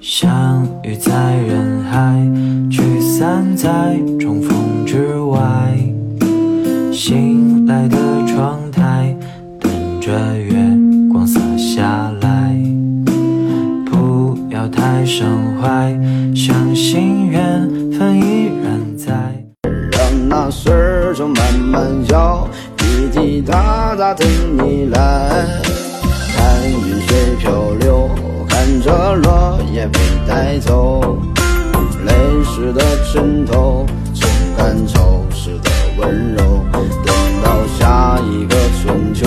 相遇在人海，聚散在重逢之外。醒来的窗台，等着月光洒下来。不要太伤怀，相信缘分依然在。让那时钟慢慢摇，滴滴答答等你来。带走。泪湿的枕头，撑干潮湿的温柔。等到下一个春秋，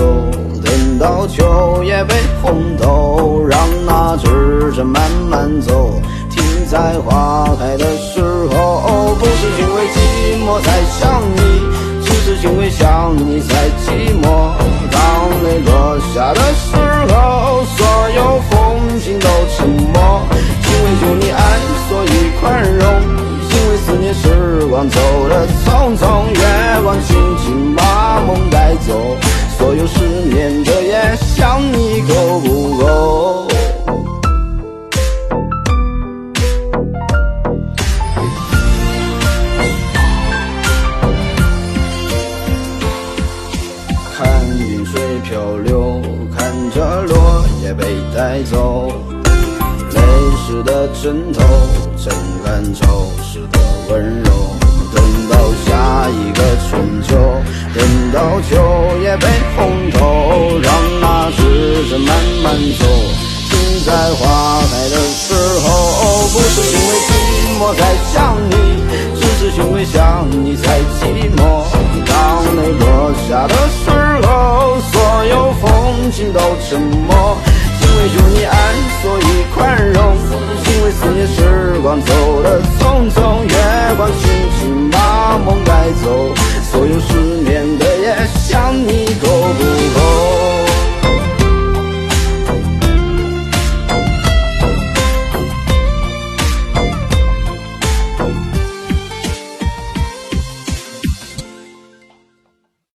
等到秋叶被红透，让那指针慢慢走，停在花开的时候。不是因为寂寞才想你，只是因为想你才寂寞。当泪落下的时候，所有风景都沉默。漂流，看着落叶被带走。泪湿的枕头，撑干潮湿的温柔。等到下一个春秋，等到秋叶被红透，让那时针慢慢走，停在花开的时候。不是因为寂寞才想你，只是因为想你才寂寞。当泪落下的，都沉默。因为有你爱，所以。